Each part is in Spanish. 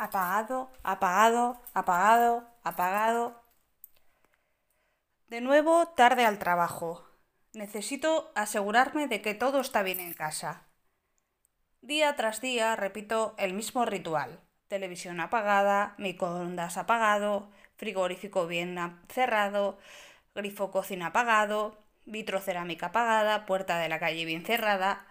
Apagado, apagado, apagado, apagado. De nuevo, tarde al trabajo. Necesito asegurarme de que todo está bien en casa. Día tras día repito el mismo ritual. Televisión apagada, microondas apagado, frigorífico bien cerrado, grifo cocina apagado, vitrocerámica apagada, puerta de la calle bien cerrada,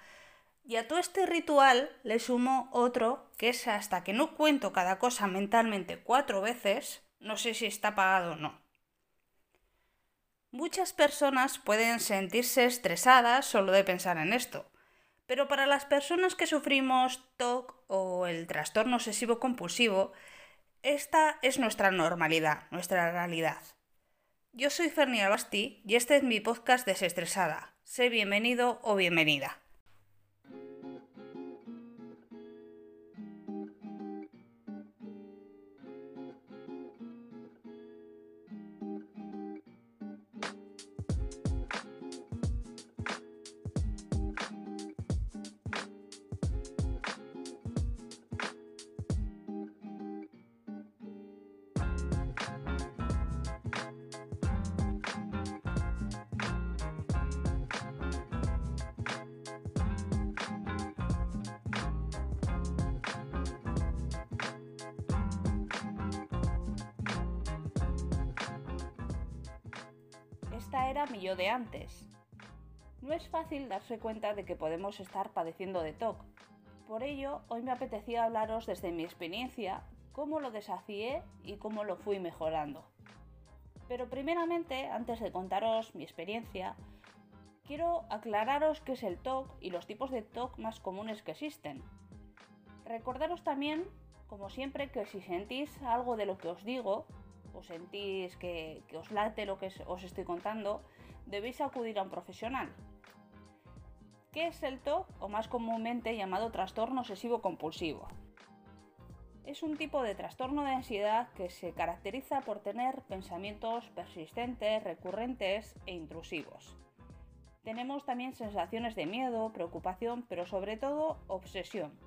y a todo este ritual le sumo otro que es hasta que no cuento cada cosa mentalmente cuatro veces, no sé si está pagado o no. Muchas personas pueden sentirse estresadas solo de pensar en esto, pero para las personas que sufrimos TOC o el trastorno obsesivo compulsivo, esta es nuestra normalidad, nuestra realidad. Yo soy Fernia Basti y este es mi podcast Desestresada. Sé bienvenido o bienvenida. Esta era mi yo de antes. No es fácil darse cuenta de que podemos estar padeciendo de TOC. Por ello, hoy me apetecía hablaros desde mi experiencia, cómo lo desafié y cómo lo fui mejorando. Pero primeramente, antes de contaros mi experiencia, quiero aclararos qué es el TOC y los tipos de TOC más comunes que existen. Recordaros también, como siempre, que si sentís algo de lo que os digo, o sentís que, os late lo que os estoy contando, debéis acudir a un profesional. ¿Qué es el TOC o más comúnmente llamado trastorno obsesivo compulsivo? Es un tipo de trastorno de ansiedad que se caracteriza por tener pensamientos persistentes, recurrentes e intrusivos. Tenemos también sensaciones de miedo, preocupación, pero sobre todo obsesión.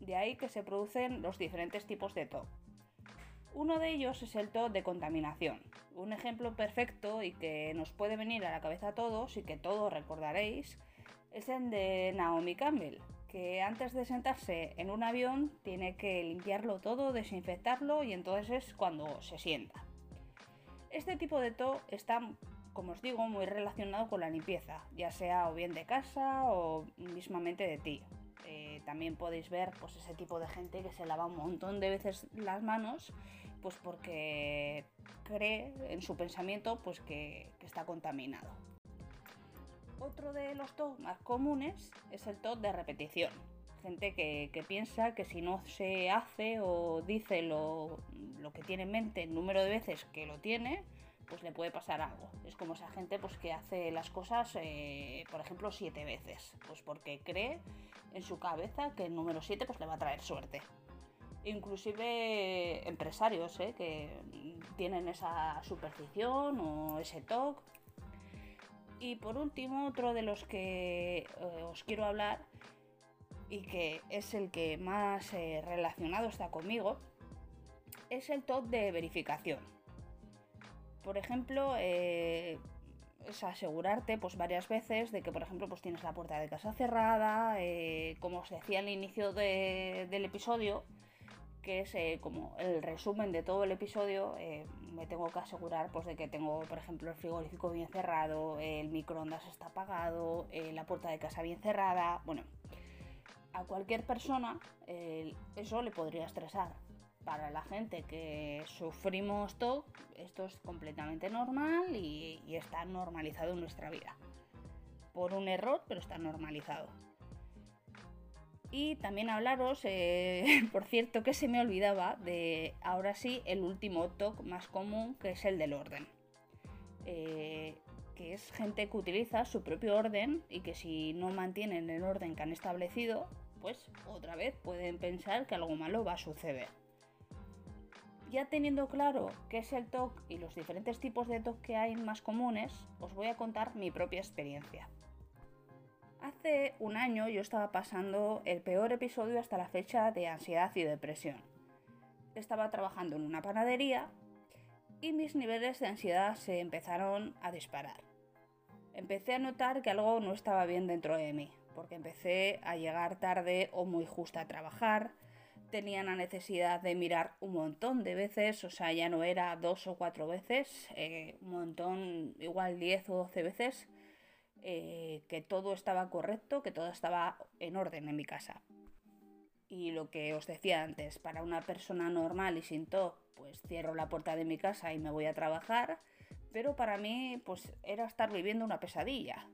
De ahí que se producen los diferentes tipos de TOC. Uno de ellos es el TOC de contaminación. Un ejemplo perfecto y que nos puede venir a la cabeza a todos y que todos recordaréis es el de Naomi Campbell, que antes de sentarse en un avión tiene que limpiarlo todo, desinfectarlo y entonces es cuando se sienta. Este tipo de TOC está, como os digo, muy relacionado con la limpieza, ya sea o bien de casa o mismamente de ti. Eh, también podéis ver pues, ese tipo de gente que se lava un montón de veces las manos pues porque cree en su pensamiento pues que, está contaminado. Otro de los TOC más comunes es el TOC de repetición. Gente que, piensa que si no se hace o dice lo, que tiene en mente el número de veces que lo tiene, pues le puede pasar algo. Es como esa gente pues, que hace las cosas, eh, por ejemplo, siete veces. Pues porque cree en su cabeza que el número 7 pues, le va a traer suerte inclusive empresarios ¿eh? que tienen esa superstición o ese TOC. Y por último, otro de los que eh, os quiero hablar y que es el que más relacionado está conmigo, es el TOC de verificación. Por ejemplo, es asegurarte pues varias veces de que por ejemplo pues tienes la puerta de casa cerrada como os decía al inicio del episodio que es eh, como el resumen de todo el episodio, eh, me tengo que asegurar pues, de que tengo, por ejemplo, el frigorífico bien cerrado, el microondas está apagado, eh, la puerta de casa bien cerrada. Bueno, a cualquier persona eso le podría estresar. Para la gente que sufrimos todo, esto es completamente normal y está normalizado en nuestra vida. Por un error, pero está normalizado. Y también hablaros, eh, por cierto, que se me olvidaba de ahora sí el último TOC más común, que es el del orden. Eh, que es gente que utiliza su propio orden y que si no mantienen el orden que han establecido, pues otra vez pueden pensar que algo malo va a suceder. Ya teniendo claro qué es el TOC y los diferentes tipos de TOC que hay más comunes, os voy a contar mi propia experiencia. Hace un año yo estaba pasando el peor episodio hasta la fecha de ansiedad y depresión. estaba trabajando en una panadería y mis niveles de ansiedad se empezaron a disparar. Empecé a notar que algo no estaba bien dentro de mí, porque empecé a llegar tarde o muy justa a trabajar, tenía la necesidad de mirar un montón de veces, o sea, ya no era dos o cuatro veces, eh, un montón, igual 10 o 12 veces, eh, que todo estaba correcto, que todo estaba en orden en mi casa. Y lo que os decía antes, para una persona normal y sin TOC, pues cierro la puerta de mi casa y me voy a trabajar, pero para mí pues era estar viviendo una pesadilla.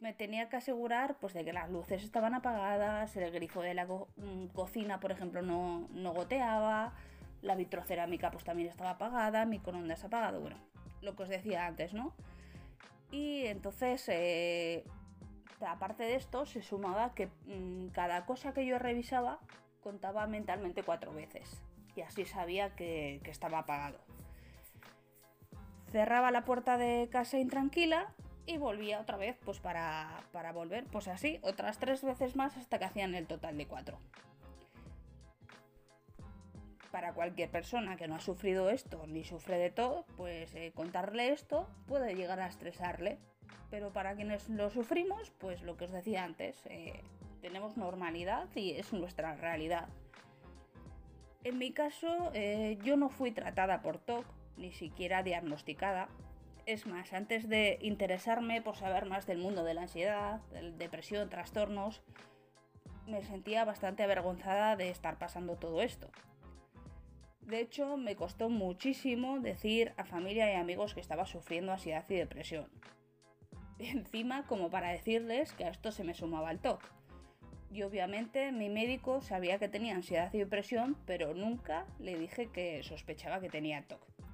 Me tenía que asegurar pues de que las luces estaban apagadas, el grifo de la mm, cocina, por ejemplo, no, no goteaba, la vitrocerámica pues también estaba apagada, mi microondas apagado, bueno, lo que os decía antes, ¿no? Y entonces, eh, aparte de esto, se sumaba que mm, cada cosa que yo revisaba contaba mentalmente cuatro veces. Y así sabía que, estaba apagado. Cerraba la puerta de casa intranquila y volvía otra vez pues para, para volver pues así otras tres veces más hasta que hacían el total de cuatro para cualquier persona que no ha sufrido esto ni sufre de todo, pues eh, contarle esto puede llegar a estresarle. Pero para quienes lo sufrimos, pues lo que os decía antes, eh, tenemos normalidad y es nuestra realidad. En mi caso, eh, yo no fui tratada por TOC, ni siquiera diagnosticada. Es más, antes de interesarme por saber más del mundo de la ansiedad, de depresión, trastornos, me sentía bastante avergonzada de estar pasando todo esto. De hecho, me costó muchísimo decir a familia y amigos que estaba sufriendo ansiedad y depresión. Encima, como para decirles que a esto se me sumaba el TOC. Y obviamente mi médico sabía que tenía ansiedad y depresión, pero nunca le dije que sospechaba que tenía TOC.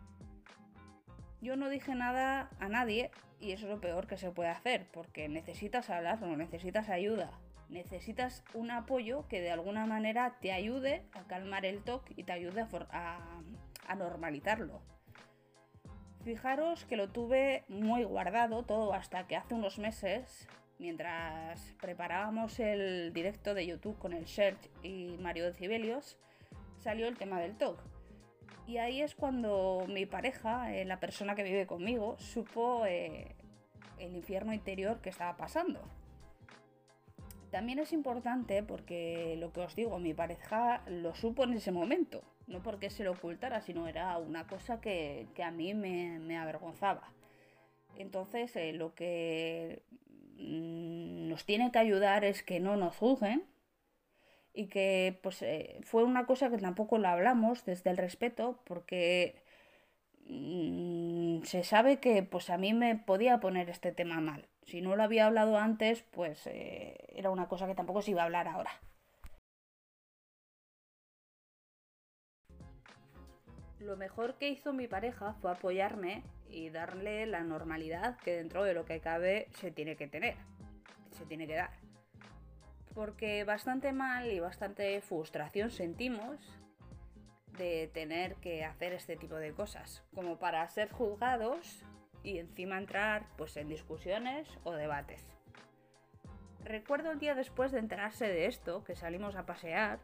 Yo no dije nada a nadie y eso es lo peor que se puede hacer, porque necesitas hablarlo, necesitas ayuda, necesitas un apoyo que de alguna manera te ayude a calmar el TOC y te ayude a, normalizarlo. Fijaros que lo tuve muy guardado todo hasta que hace unos meses, mientras preparábamos el directo de YouTube con el Serge y Mario de Cibelios, salió el tema del TOC. Y ahí es cuando mi pareja, eh, la persona que vive conmigo, supo eh, el infierno interior que estaba pasando. También es importante porque lo que os digo, mi pareja lo supo en ese momento, no porque se lo ocultara, sino era una cosa que, a mí me, avergonzaba. Entonces, eh, lo que mm, nos tiene que ayudar es que no nos juzguen y que pues eh, fue una cosa que tampoco lo hablamos desde el respeto porque mm, se sabe que pues a mí me podía poner este tema mal si no lo había hablado antes, pues eh, era una cosa que tampoco se iba a hablar ahora. Lo mejor que hizo mi pareja fue apoyarme y darle la normalidad que dentro de lo que cabe se tiene que tener, se tiene que dar. Porque bastante mal y bastante frustración sentimos de tener que hacer este tipo de cosas, como para ser juzgados y encima entrar pues en discusiones o debates. Recuerdo el día después de enterarse de esto, que salimos a pasear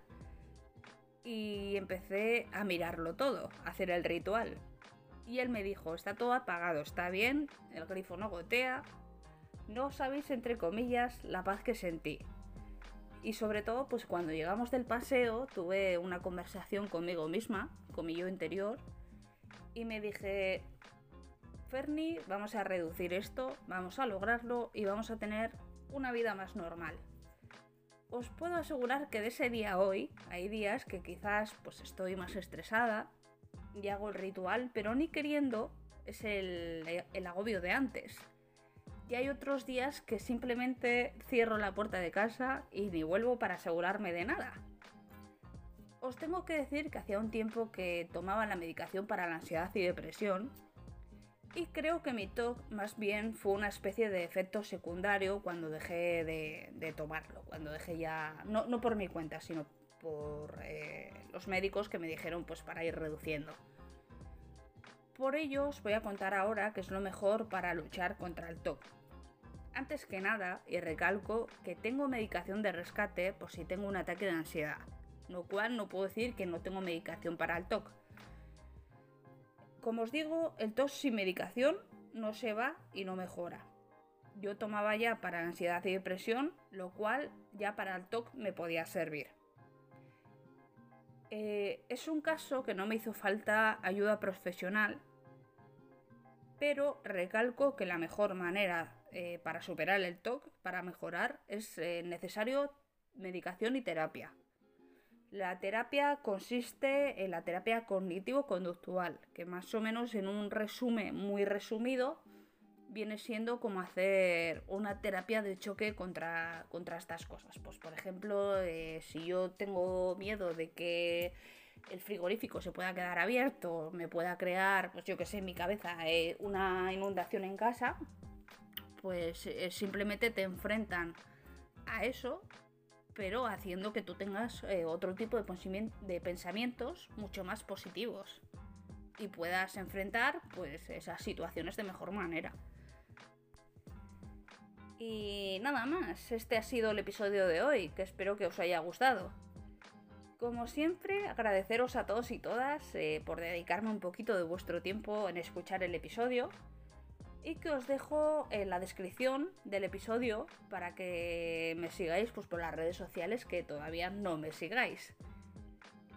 y empecé a mirarlo todo, a hacer el ritual. Y él me dijo, está todo apagado, está bien, el grifo no gotea, no sabéis entre comillas la paz que sentí. Y sobre todo, pues cuando llegamos del paseo tuve una conversación conmigo misma, con mi yo interior, y me dije, Ferni, vamos a reducir esto, vamos a lograrlo y vamos a tener una vida más normal. Os puedo asegurar que de ese día a hoy hay días que quizás pues estoy más estresada y hago el ritual, pero ni queriendo es el, el agobio de antes. Y hay otros días que simplemente cierro la puerta de casa y ni vuelvo para asegurarme de nada. Os tengo que decir que hacía un tiempo que tomaba la medicación para la ansiedad y depresión y creo que mi TOC más bien fue una especie de efecto secundario cuando dejé de, tomarlo, cuando dejé ya, no, por mi cuenta, sino por eh, los médicos que me dijeron pues para ir reduciendo. Por ello os voy a contar ahora qué es lo mejor para luchar contra el TOC. Antes que nada, y recalco que tengo medicación de rescate por si tengo un ataque de ansiedad. lo cual no puedo decir que no tengo medicación para el TOC. Como os digo, el TOC sin medicación no se va y no mejora. Yo tomaba ya para ansiedad y depresión, lo cual ya para el TOC me podía servir. Eh, es un caso que no me hizo falta ayuda profesional, pero recalco que la mejor manera eh, para superar el TOC, para mejorar, es eh, necesario medicación y terapia. La terapia consiste en la terapia cognitivo-conductual, que más o menos en un resumen muy resumido viene siendo como hacer una terapia de choque contra, contra estas cosas. Pues por ejemplo, eh, si yo tengo miedo de que el frigorífico se pueda quedar abierto, me pueda crear, pues yo que sé, en mi cabeza eh, una inundación en casa, pues eh, simplemente te enfrentan a eso, pero haciendo que tú tengas otro tipo de, de pensamientos mucho más positivos y puedas enfrentar pues esas situaciones de mejor manera. Y nada más, este ha sido el episodio de hoy, que espero que os haya gustado. Como siempre, agradeceros a todos y todas eh, por dedicarme un poquito de vuestro tiempo en escuchar el episodio y que os dejo en la descripción del episodio para que me sigáis pues, por las redes sociales que todavía no me sigáis.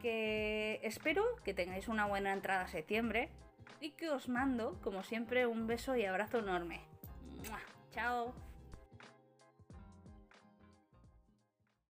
Que espero que tengáis una buena entrada a septiembre y que os mando, como siempre, un beso y abrazo enorme. ¡Chao!